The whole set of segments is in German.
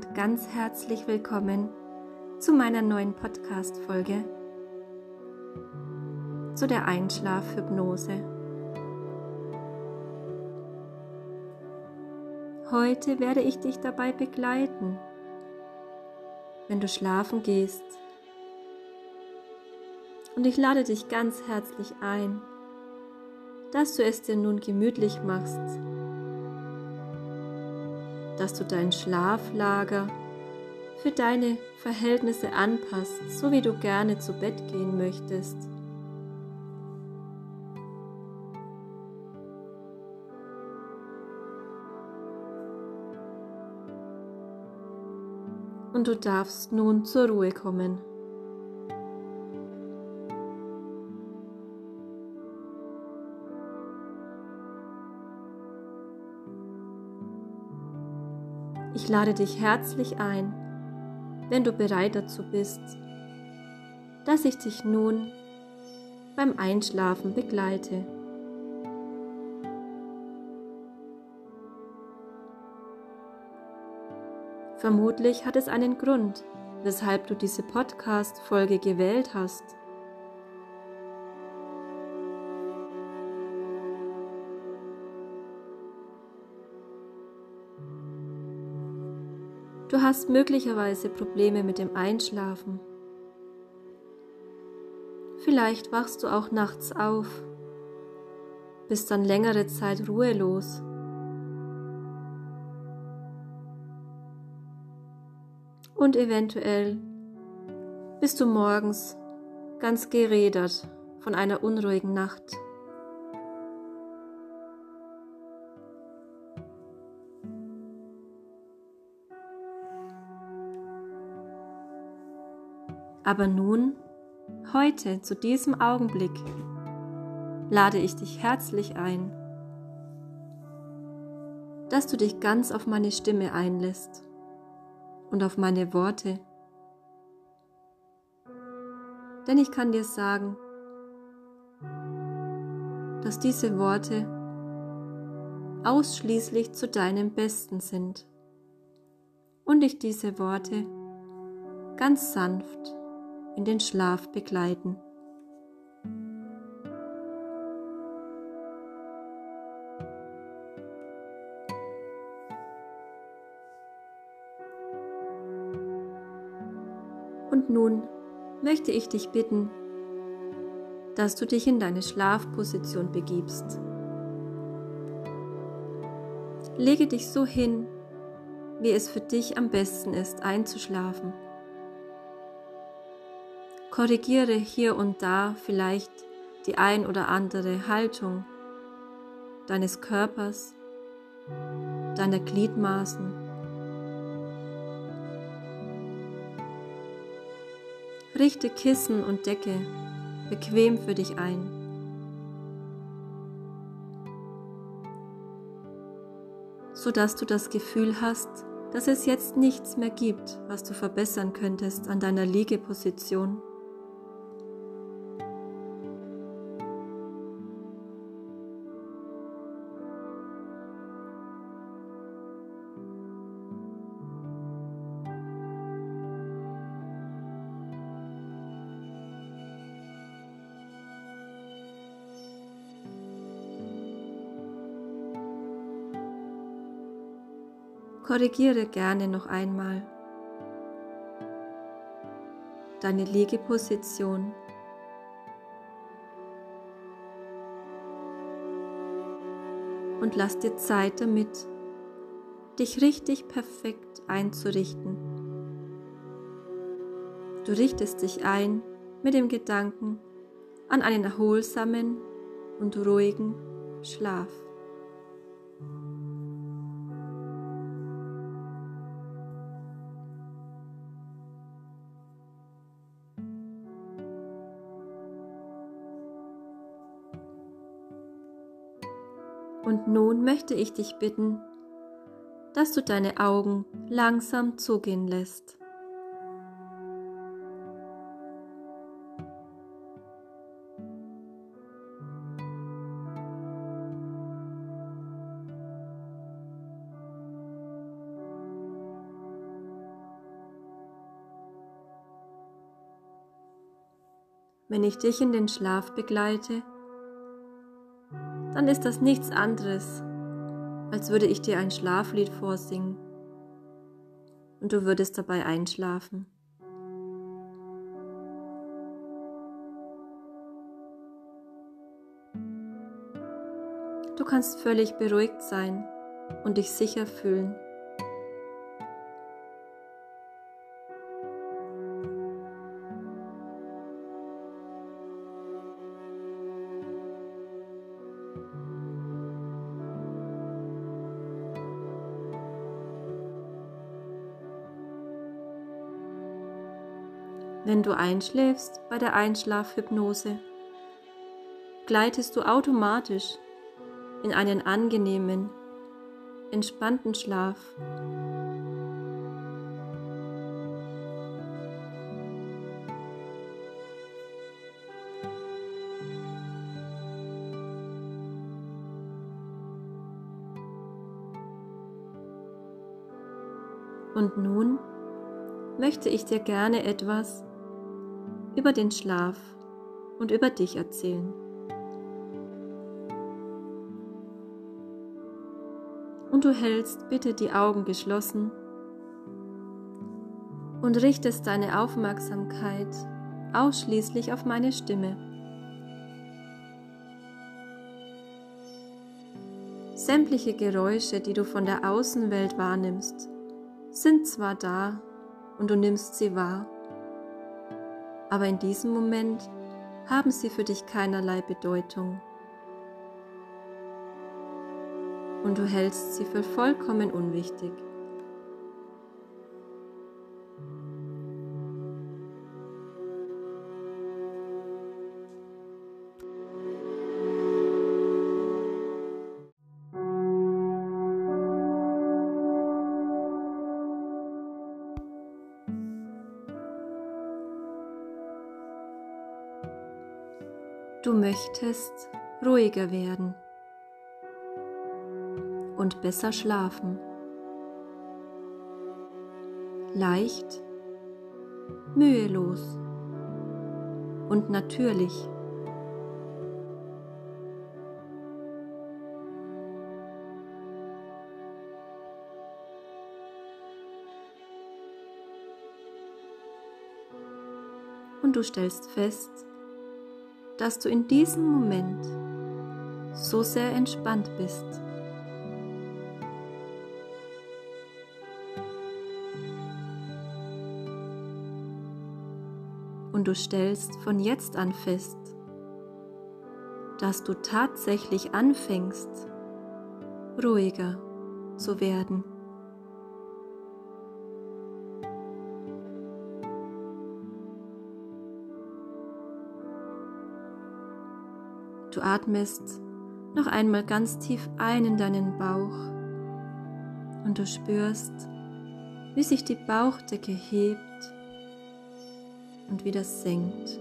Und ganz herzlich willkommen zu meiner neuen Podcast-Folge zu der Einschlafhypnose. Heute werde ich dich dabei begleiten, wenn du schlafen gehst. Und ich lade dich ganz herzlich ein, dass du es dir nun gemütlich machst dass du dein Schlaflager für deine Verhältnisse anpasst, so wie du gerne zu Bett gehen möchtest. Und du darfst nun zur Ruhe kommen. Lade dich herzlich ein, wenn du bereit dazu bist, dass ich dich nun beim Einschlafen begleite. Vermutlich hat es einen Grund, weshalb du diese Podcast-Folge gewählt hast. Du hast möglicherweise Probleme mit dem Einschlafen. Vielleicht wachst du auch nachts auf, bist dann längere Zeit ruhelos. Und eventuell bist du morgens ganz gerädert von einer unruhigen Nacht. Aber nun, heute, zu diesem Augenblick, lade ich dich herzlich ein, dass du dich ganz auf meine Stimme einlässt und auf meine Worte. Denn ich kann dir sagen, dass diese Worte ausschließlich zu deinem Besten sind und ich diese Worte ganz sanft in den Schlaf begleiten. Und nun möchte ich dich bitten, dass du dich in deine Schlafposition begibst. Lege dich so hin, wie es für dich am besten ist, einzuschlafen. Korrigiere hier und da vielleicht die ein oder andere Haltung deines Körpers, deiner Gliedmaßen. Richte Kissen und Decke bequem für dich ein. sodass du das Gefühl hast, dass es jetzt nichts mehr gibt, was du verbessern könntest an deiner Liegeposition. Korrigiere gerne noch einmal deine Liegeposition. Und lass dir Zeit damit, dich richtig perfekt einzurichten. Du richtest dich ein mit dem Gedanken an einen erholsamen und ruhigen Schlaf. Und nun möchte ich dich bitten, dass du deine Augen langsam zugehen lässt. Wenn ich dich in den Schlaf begleite, dann ist das nichts anderes, als würde ich dir ein Schlaflied vorsingen und du würdest dabei einschlafen. Du kannst völlig beruhigt sein und dich sicher fühlen. Wenn du einschläfst bei der Einschlafhypnose, gleitest du automatisch in einen angenehmen, entspannten Schlaf. Und nun möchte ich dir gerne etwas über den Schlaf und über dich erzählen. Und du hältst bitte die Augen geschlossen und richtest deine Aufmerksamkeit ausschließlich auf meine Stimme. Sämtliche Geräusche, die du von der Außenwelt wahrnimmst, sind zwar da und du nimmst sie wahr, aber in diesem Moment haben sie für dich keinerlei Bedeutung. Und du hältst sie für vollkommen unwichtig. Möchtest ruhiger werden und besser schlafen. Leicht, mühelos und natürlich. Und du stellst fest, dass du in diesem Moment so sehr entspannt bist. Und du stellst von jetzt an fest, dass du tatsächlich anfängst, ruhiger zu werden. Du atmest noch einmal ganz tief ein in deinen Bauch und du spürst, wie sich die Bauchdecke hebt und wieder senkt.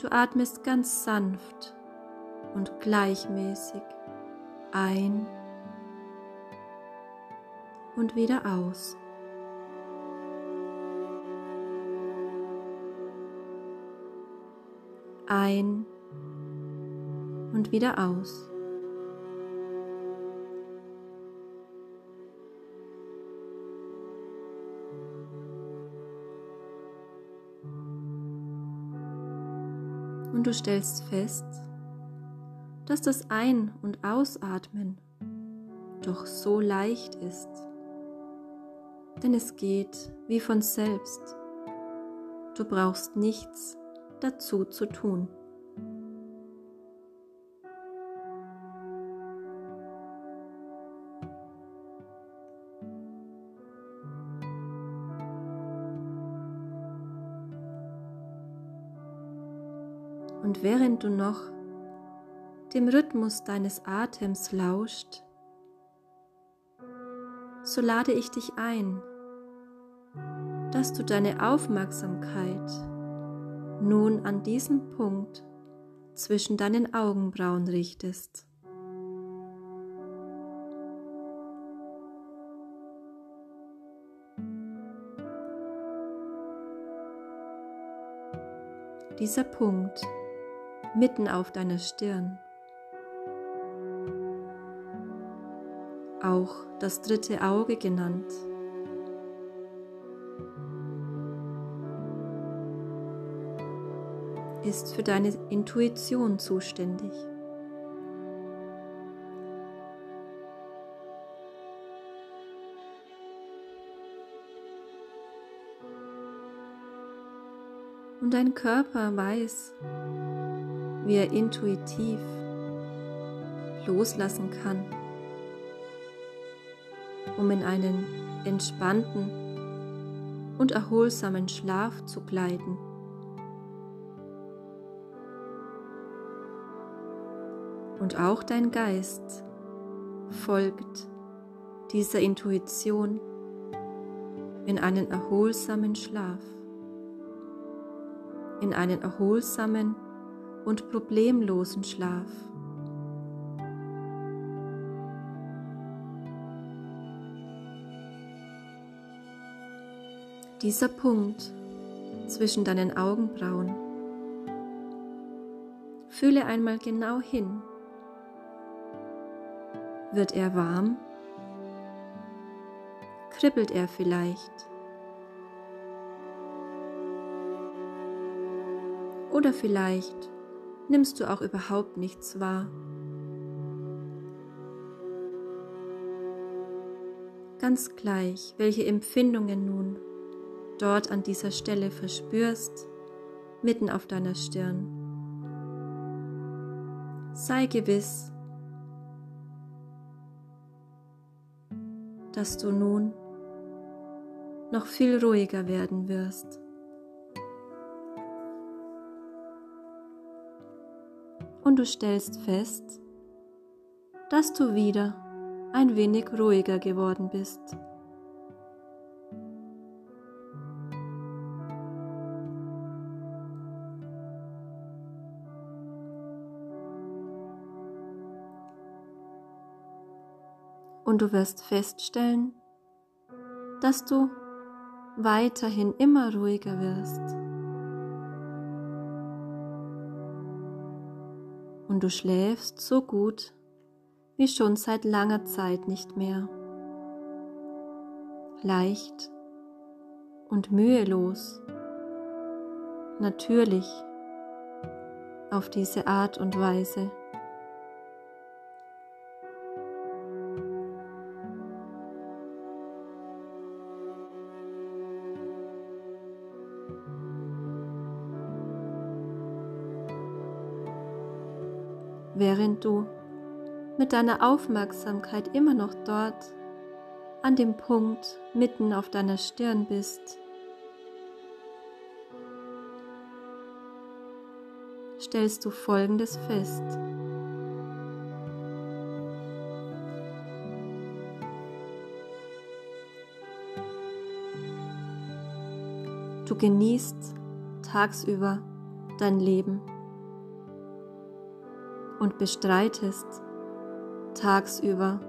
Du atmest ganz sanft und gleichmäßig ein und wieder aus. Ein und wieder aus. Und du stellst fest, dass das Ein- und Ausatmen doch so leicht ist, denn es geht wie von selbst. Du brauchst nichts dazu zu tun. Und während du noch dem Rhythmus deines Atems lauscht, so lade ich dich ein, dass du deine Aufmerksamkeit nun an diesen Punkt zwischen deinen Augenbrauen richtest. dieser Punkt mitten auf deiner Stirn. Auch das dritte Auge genannt. Ist für deine Intuition zuständig. Und dein Körper weiß, wie er intuitiv loslassen kann, um in einen entspannten und erholsamen Schlaf zu gleiten. Und auch dein Geist folgt dieser Intuition in einen erholsamen Schlaf in einen erholsamen und problemlosen Schlaf. Dieser Punkt zwischen deinen Augenbrauen. Fühle einmal genau hin. Wird er warm? Kribbelt er vielleicht? Oder vielleicht nimmst du auch überhaupt nichts wahr. Ganz gleich, welche Empfindungen nun dort an dieser Stelle verspürst, mitten auf deiner Stirn. Sei gewiss, dass du nun noch viel ruhiger werden wirst. und du stellst fest, dass du wieder ein wenig ruhiger geworden bist. Und du wirst feststellen, dass du weiterhin immer ruhiger wirst. und du schläfst so gut wie schon seit langer Zeit nicht mehr. Leicht und mühelos, natürlich auf diese Art und Weise. Während du mit deiner Aufmerksamkeit immer noch dort an dem Punkt mitten auf deiner Stirn bist. stellst du Folgendes fest. Du genießt tagsüber dein Leben und bestreitest tagsüber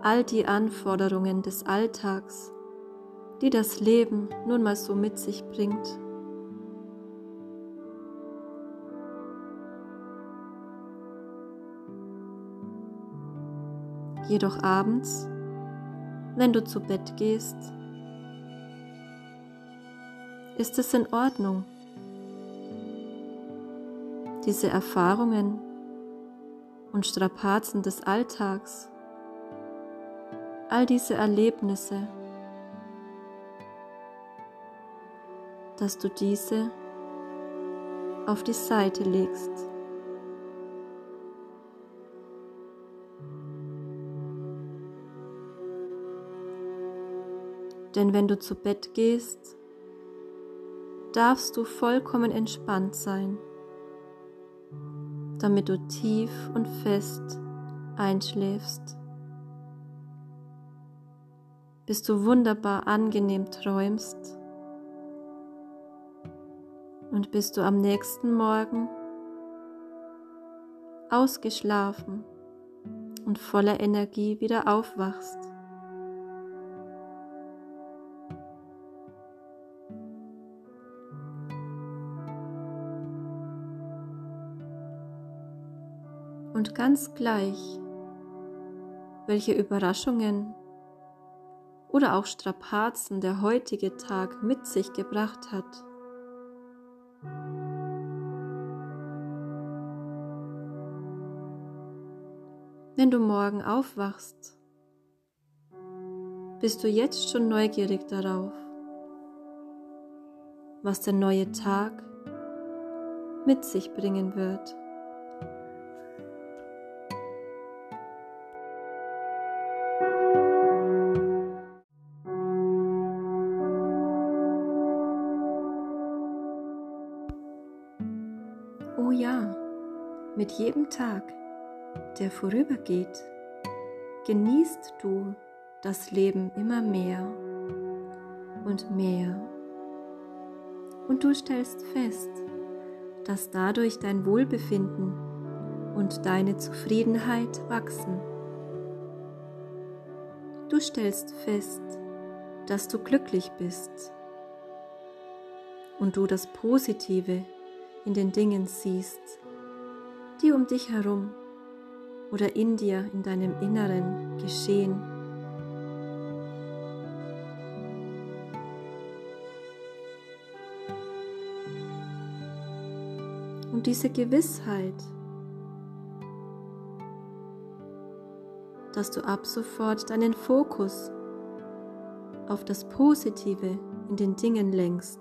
all die Anforderungen des Alltags, die das Leben nun mal so mit sich bringt. Jedoch abends, wenn du zu Bett gehst, ist es in Ordnung, diese Erfahrungen und Strapazen des Alltags, all diese Erlebnisse, dass du diese auf die Seite legst. Denn wenn du zu Bett gehst, darfst du vollkommen entspannt sein damit du tief und fest einschläfst. Bis du wunderbar angenehm träumst und bis du am nächsten Morgen ausgeschlafen und voller Energie wieder aufwachst. Und ganz gleich, welche Überraschungen oder auch Strapazen der heutige Tag mit sich gebracht hat. Wenn du morgen aufwachst, bist du jetzt schon neugierig darauf, was der neue Tag mit sich bringen wird. Mit jedem Tag, der vorübergeht, genießt du das Leben immer mehr und mehr. Und du stellst fest, dass dadurch dein Wohlbefinden und deine Zufriedenheit wachsen. Du stellst fest, dass du glücklich bist und du das Positive in den Dingen siehst, die um dich herum oder in dir in deinem Inneren geschehen. Und diese Gewissheit, dass du ab sofort deinen Fokus auf das Positive in den Dingen lenkst,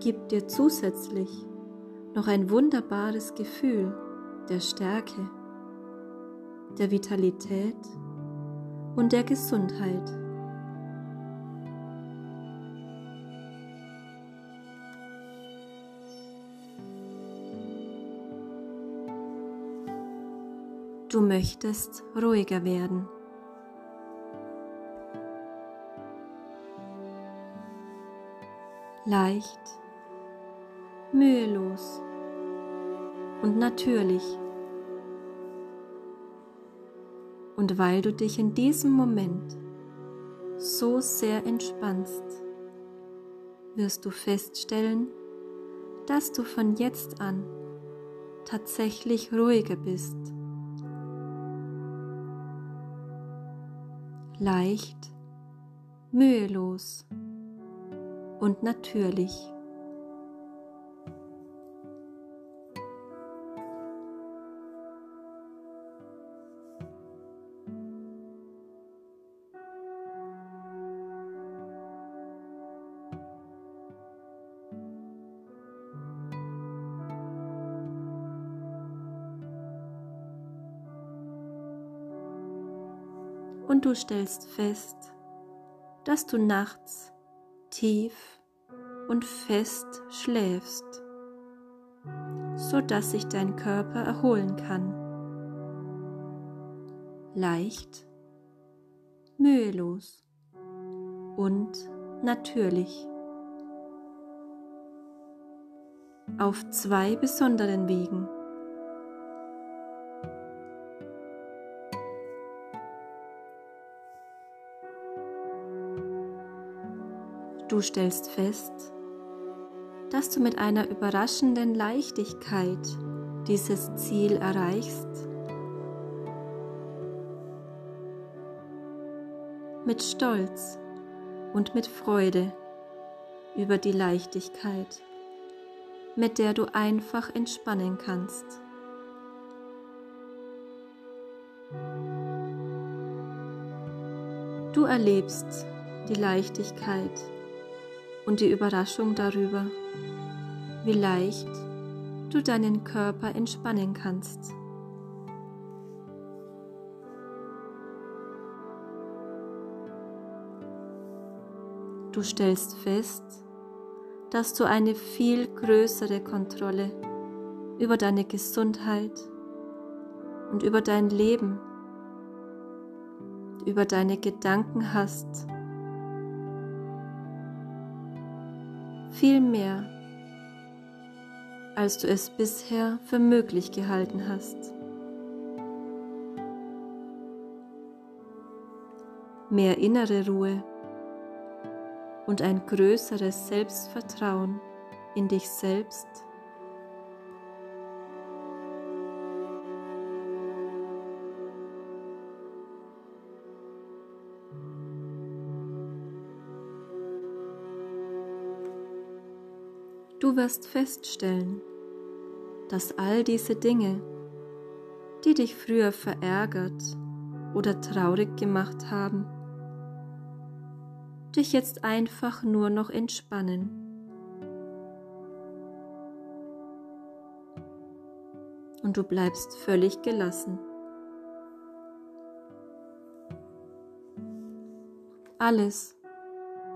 gibt dir zusätzlich noch ein wunderbares Gefühl der Stärke, der Vitalität und der Gesundheit. Du möchtest ruhiger werden. Leicht, mühelos und natürlich. Und weil du dich in diesem Moment so sehr entspannst, wirst du feststellen, dass du von jetzt an tatsächlich ruhiger bist. Leicht, mühelos und natürlich. Und du stellst fest, dass du nachts tief und fest schläfst, so dass sich dein Körper erholen kann. Leicht, mühelos und natürlich. Auf zwei besonderen Wegen. Du stellst fest, dass du mit einer überraschenden Leichtigkeit dieses Ziel erreichst. Mit Stolz und mit Freude über die Leichtigkeit, mit der du einfach entspannen kannst. Du erlebst die Leichtigkeit und die Überraschung darüber, wie leicht du deinen Körper entspannen kannst. Du stellst fest, dass du eine viel größere Kontrolle über deine Gesundheit und über dein Leben, über deine Gedanken hast viel mehr, als du es bisher für möglich gehalten hast. Mehr innere Ruhe und ein größeres Selbstvertrauen in dich selbst Du wirst feststellen, dass all diese Dinge, die dich früher verärgert oder traurig gemacht haben, dich jetzt einfach nur noch entspannen. Und du bleibst völlig gelassen. Alles,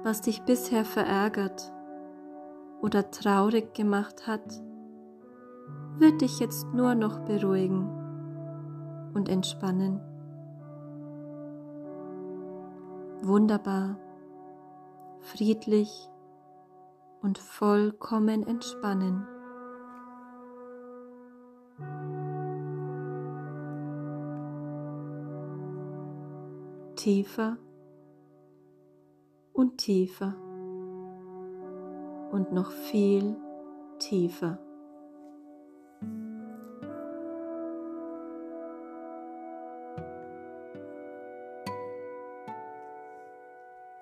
was dich bisher verärgert oder traurig gemacht hat, wird dich jetzt nur noch beruhigen und entspannen. Wunderbar, friedlich und vollkommen entspannen. Tiefer und tiefer und noch viel tiefer.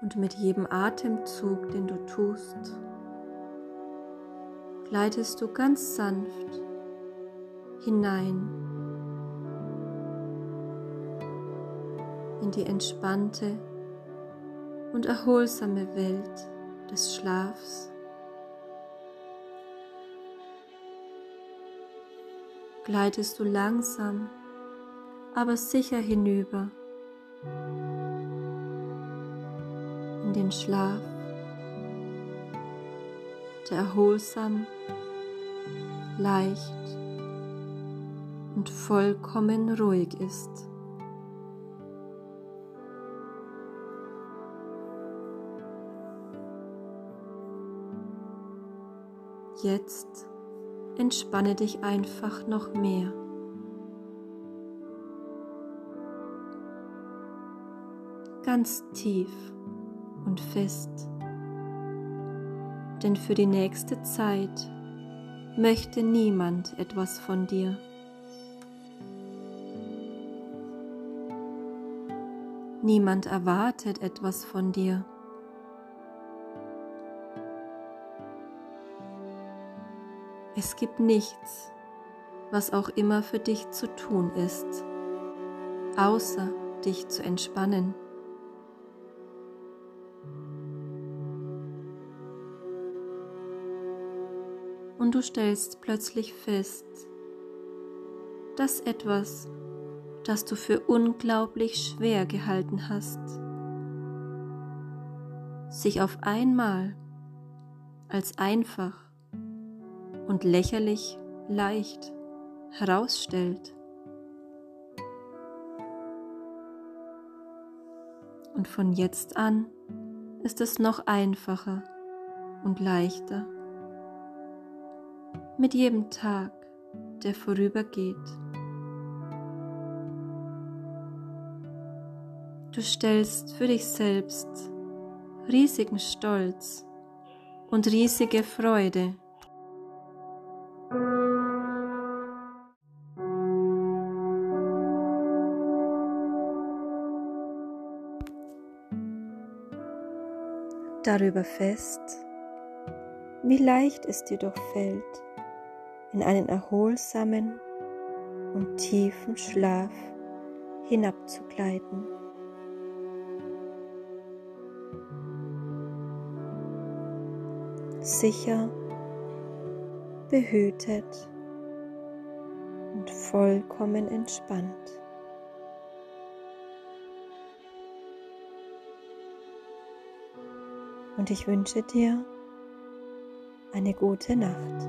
Und mit jedem Atemzug, den du tust, gleitest du ganz sanft hinein in die entspannte und erholsame Welt des Schlafs. Gleitest du langsam, aber sicher hinüber in den Schlaf, der erholsam, leicht und vollkommen ruhig ist. Jetzt entspanne dich einfach noch mehr. Ganz tief und fest. Denn für die nächste Zeit möchte niemand etwas von dir. Niemand erwartet etwas von dir. Es gibt nichts, was auch immer für dich zu tun ist, außer dich zu entspannen. Und du stellst plötzlich fest, dass etwas, das du für unglaublich schwer gehalten hast, sich auf einmal als einfach und lächerlich leicht herausstellt. Und von jetzt an ist es noch einfacher und leichter. Mit jedem Tag, der vorübergeht. Du stellst für dich selbst riesigen Stolz und riesige Freude darüber fest, wie leicht es dir doch fällt, in einen erholsamen und tiefen Schlaf hinabzugleiten. Sicher, behütet und vollkommen entspannt. Und ich wünsche dir eine gute Nacht.